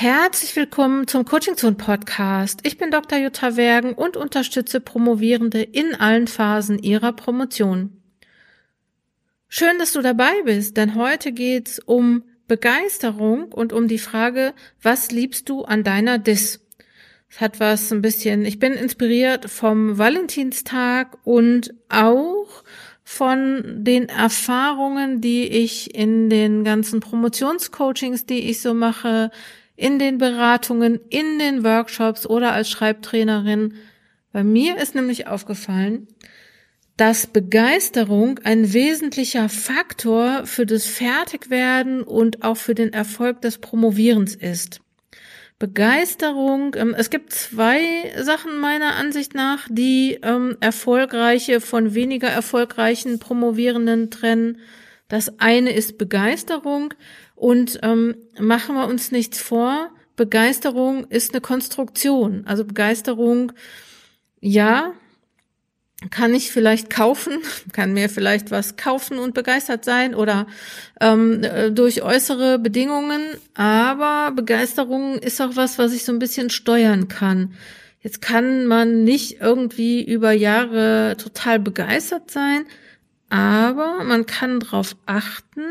Herzlich willkommen zum Coaching Zone Podcast. Ich bin Dr. Jutta Wergen und unterstütze Promovierende in allen Phasen ihrer Promotion. Schön, dass du dabei bist, denn heute geht's um Begeisterung und um die Frage, was liebst du an deiner Dis? Es hat was ein bisschen, ich bin inspiriert vom Valentinstag und auch von den Erfahrungen, die ich in den ganzen Promotionscoachings, die ich so mache, in den Beratungen, in den Workshops oder als Schreibtrainerin. Bei mir ist nämlich aufgefallen, dass Begeisterung ein wesentlicher Faktor für das Fertigwerden und auch für den Erfolg des Promovierens ist. Begeisterung, ähm, es gibt zwei Sachen meiner Ansicht nach, die ähm, erfolgreiche von weniger erfolgreichen Promovierenden trennen. Das eine ist Begeisterung und ähm, machen wir uns nichts vor, Begeisterung ist eine Konstruktion. Also Begeisterung, ja, kann ich vielleicht kaufen, kann mir vielleicht was kaufen und begeistert sein oder ähm, äh, durch äußere Bedingungen, aber Begeisterung ist auch was, was ich so ein bisschen steuern kann. Jetzt kann man nicht irgendwie über Jahre total begeistert sein, aber man kann darauf achten,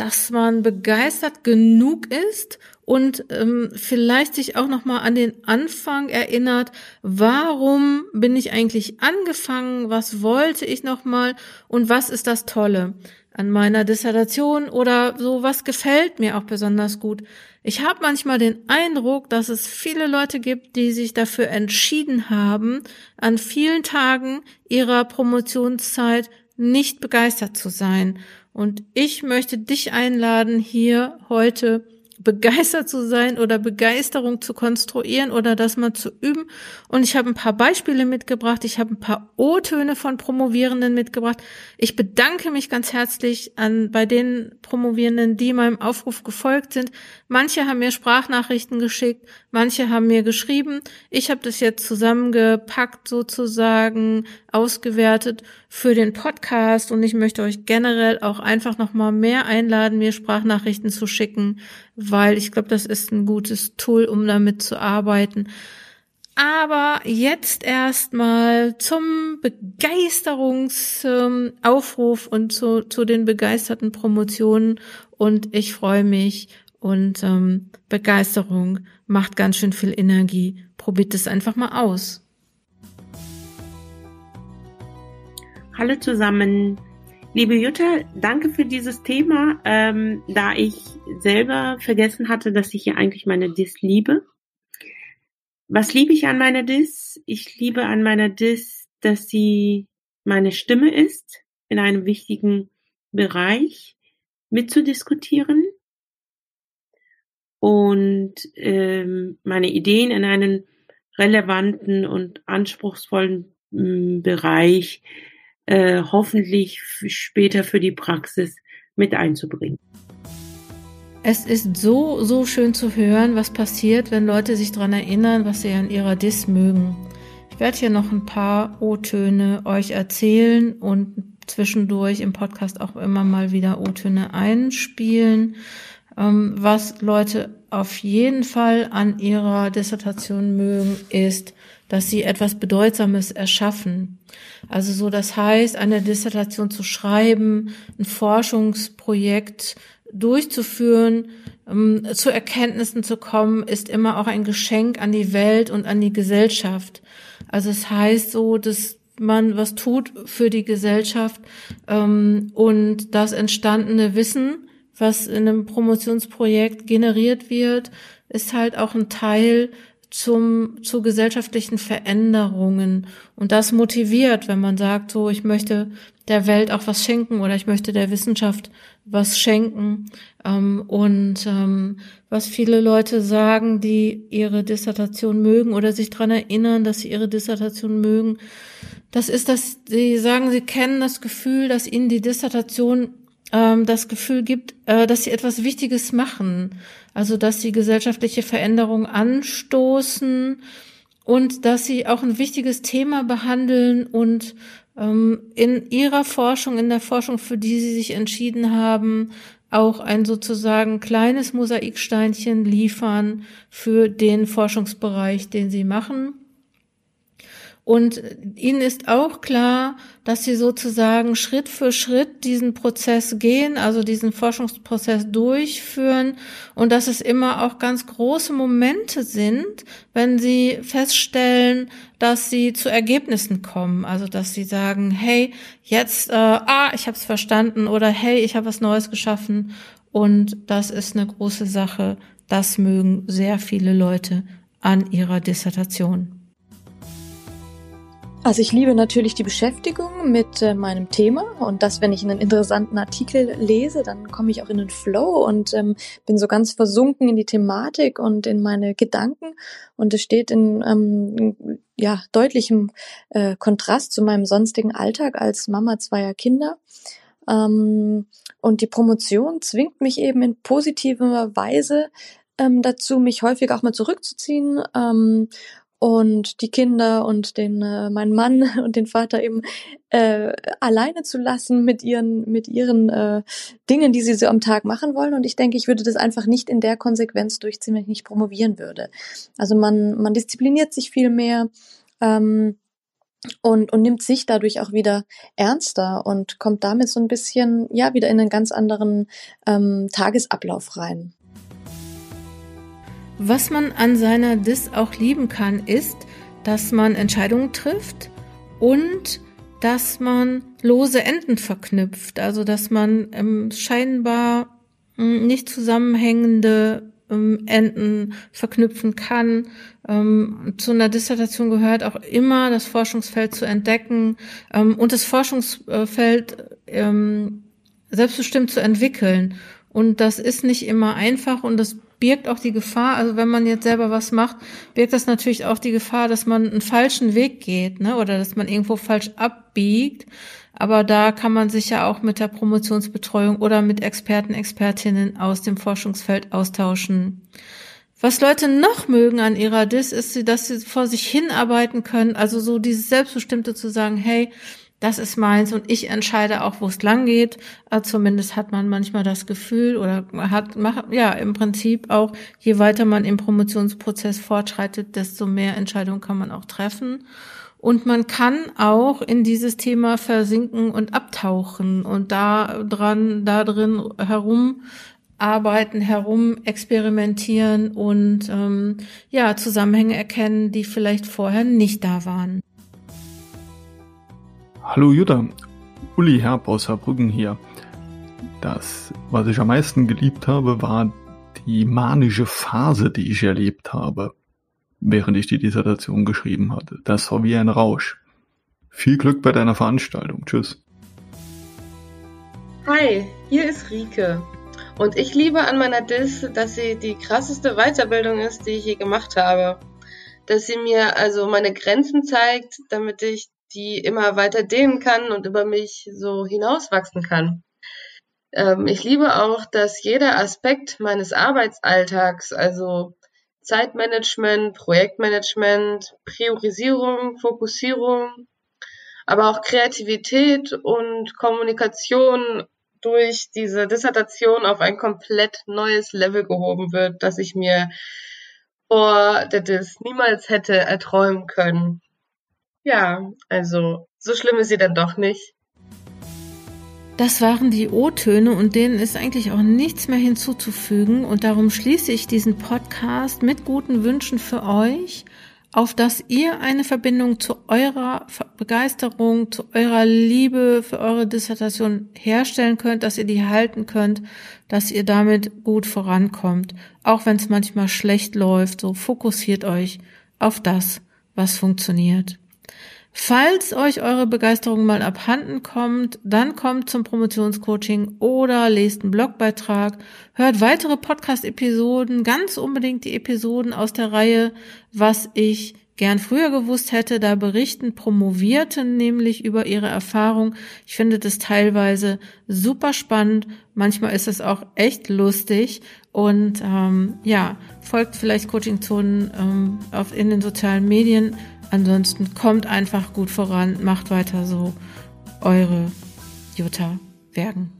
dass man begeistert genug ist und ähm, vielleicht sich auch noch mal an den Anfang erinnert, warum bin ich eigentlich angefangen, was wollte ich noch mal und was ist das Tolle an meiner Dissertation oder so was gefällt mir auch besonders gut. Ich habe manchmal den Eindruck, dass es viele Leute gibt, die sich dafür entschieden haben, an vielen Tagen ihrer Promotionszeit nicht begeistert zu sein und ich möchte dich einladen, hier heute begeistert zu sein oder Begeisterung zu konstruieren oder das mal zu üben. Und ich habe ein paar Beispiele mitgebracht. Ich habe ein paar O-Töne von Promovierenden mitgebracht. Ich bedanke mich ganz herzlich an bei den Promovierenden, die meinem Aufruf gefolgt sind. Manche haben mir Sprachnachrichten geschickt, manche haben mir geschrieben. Ich habe das jetzt zusammengepackt, sozusagen ausgewertet für den Podcast und ich möchte euch generell auch einfach noch mal mehr einladen, mir Sprachnachrichten zu schicken weil ich glaube, das ist ein gutes Tool, um damit zu arbeiten. Aber jetzt erstmal zum Begeisterungsaufruf und zu, zu den begeisterten Promotionen. Und ich freue mich und ähm, Begeisterung macht ganz schön viel Energie. Probiert es einfach mal aus. Hallo zusammen. Liebe Jutta, danke für dieses Thema, ähm, da ich selber vergessen hatte, dass ich ja eigentlich meine Dis liebe. Was liebe ich an meiner Dis? Ich liebe an meiner Dis, dass sie meine Stimme ist, in einem wichtigen Bereich mitzudiskutieren und ähm, meine Ideen in einen relevanten und anspruchsvollen ähm, Bereich äh, hoffentlich später für die Praxis mit einzubringen. Es ist so, so schön zu hören, was passiert, wenn Leute sich daran erinnern, was sie an ihrer Dis mögen. Ich werde hier noch ein paar O-Töne euch erzählen und zwischendurch im Podcast auch immer mal wieder O-Töne einspielen, was Leute auf jeden Fall an ihrer Dissertation mögen, ist dass sie etwas Bedeutsames erschaffen. Also so, das heißt, eine Dissertation zu schreiben, ein Forschungsprojekt durchzuführen, um, zu Erkenntnissen zu kommen, ist immer auch ein Geschenk an die Welt und an die Gesellschaft. Also es heißt so, dass man was tut für die Gesellschaft ähm, und das entstandene Wissen, was in einem Promotionsprojekt generiert wird, ist halt auch ein Teil zum, zu gesellschaftlichen Veränderungen. Und das motiviert, wenn man sagt, so, ich möchte der Welt auch was schenken oder ich möchte der Wissenschaft was schenken. Ähm, und ähm, was viele Leute sagen, die ihre Dissertation mögen oder sich dran erinnern, dass sie ihre Dissertation mögen, das ist, dass sie sagen, sie kennen das Gefühl, dass ihnen die Dissertation ähm, das Gefühl gibt, äh, dass sie etwas Wichtiges machen. Also, dass sie gesellschaftliche Veränderungen anstoßen und dass sie auch ein wichtiges Thema behandeln und ähm, in ihrer Forschung, in der Forschung, für die sie sich entschieden haben, auch ein sozusagen kleines Mosaiksteinchen liefern für den Forschungsbereich, den sie machen. Und ihnen ist auch klar, dass sie sozusagen Schritt für Schritt diesen Prozess gehen, also diesen Forschungsprozess durchführen und dass es immer auch ganz große Momente sind, wenn sie feststellen, dass sie zu Ergebnissen kommen. Also dass sie sagen, hey, jetzt, äh, ah, ich habe es verstanden oder hey, ich habe was Neues geschaffen. Und das ist eine große Sache. Das mögen sehr viele Leute an ihrer Dissertation. Also ich liebe natürlich die Beschäftigung mit äh, meinem Thema und das, wenn ich einen interessanten Artikel lese, dann komme ich auch in den Flow und ähm, bin so ganz versunken in die Thematik und in meine Gedanken und es steht in ähm, ja deutlichem äh, Kontrast zu meinem sonstigen Alltag als Mama zweier Kinder. Ähm, und die Promotion zwingt mich eben in positiver Weise ähm, dazu, mich häufig auch mal zurückzuziehen ähm, und die Kinder und den äh, meinen Mann und den Vater eben äh, alleine zu lassen mit ihren mit ihren äh, Dingen, die sie so am Tag machen wollen. Und ich denke, ich würde das einfach nicht in der Konsequenz durchziehen, wenn ich nicht promovieren würde. Also man man diszipliniert sich viel mehr. Ähm, und, und nimmt sich dadurch auch wieder ernster und kommt damit so ein bisschen, ja, wieder in einen ganz anderen ähm, Tagesablauf rein. Was man an seiner Dis auch lieben kann, ist, dass man Entscheidungen trifft und dass man lose Enden verknüpft. Also dass man ähm, scheinbar ähm, nicht zusammenhängende ähm, Enden verknüpfen kann. Ähm, zu einer Dissertation gehört auch immer das Forschungsfeld zu entdecken ähm, und das Forschungsfeld ähm, selbstbestimmt zu entwickeln. Und das ist nicht immer einfach und das birgt auch die Gefahr, also wenn man jetzt selber was macht, birgt das natürlich auch die Gefahr, dass man einen falschen Weg geht, ne, oder dass man irgendwo falsch abbiegt. Aber da kann man sich ja auch mit der Promotionsbetreuung oder mit Experten, Expertinnen aus dem Forschungsfeld austauschen. Was Leute noch mögen an ihrer DIS ist, dass sie vor sich hinarbeiten können, also so dieses Selbstbestimmte zu sagen, hey, das ist meins und ich entscheide auch, wo es lang geht. Also zumindest hat man manchmal das Gefühl oder hat, ja, im Prinzip auch, je weiter man im Promotionsprozess fortschreitet, desto mehr Entscheidungen kann man auch treffen. Und man kann auch in dieses Thema versinken und abtauchen und da dran, da drin herum arbeiten, herum experimentieren und ähm, ja Zusammenhänge erkennen, die vielleicht vorher nicht da waren. Hallo Jutta, Uli Herb aus Saarbrücken hier. Das, was ich am meisten geliebt habe, war die manische Phase, die ich erlebt habe, während ich die Dissertation geschrieben hatte. Das war wie ein Rausch. Viel Glück bei deiner Veranstaltung. Tschüss. Hi, hier ist Rike. Und ich liebe an meiner Dis, dass sie die krasseste Weiterbildung ist, die ich je gemacht habe. Dass sie mir also meine Grenzen zeigt, damit ich die immer weiter dehnen kann und über mich so hinauswachsen kann. Ähm, ich liebe auch, dass jeder Aspekt meines Arbeitsalltags, also Zeitmanagement, Projektmanagement, Priorisierung, Fokussierung, aber auch Kreativität und Kommunikation durch diese Dissertation auf ein komplett neues Level gehoben wird, das ich mir vor der Dis niemals hätte erträumen können. Ja, also so schlimm ist sie dann doch nicht. Das waren die O-Töne und denen ist eigentlich auch nichts mehr hinzuzufügen und darum schließe ich diesen Podcast mit guten Wünschen für euch, auf dass ihr eine Verbindung zu eurer Begeisterung, zu eurer Liebe für eure Dissertation herstellen könnt, dass ihr die halten könnt, dass ihr damit gut vorankommt, auch wenn es manchmal schlecht läuft, so fokussiert euch auf das, was funktioniert. Falls euch eure Begeisterung mal abhanden kommt, dann kommt zum Promotionscoaching oder lest einen Blogbeitrag, hört weitere Podcast-Episoden, ganz unbedingt die Episoden aus der Reihe, was ich gern früher gewusst hätte. Da berichten Promovierten nämlich über ihre Erfahrung. Ich finde das teilweise super spannend. Manchmal ist es auch echt lustig. Und ähm, ja, folgt vielleicht Coaching-Zonen ähm, auf, in den sozialen Medien. Ansonsten kommt einfach gut voran, macht weiter so. Eure Jutta Wergen.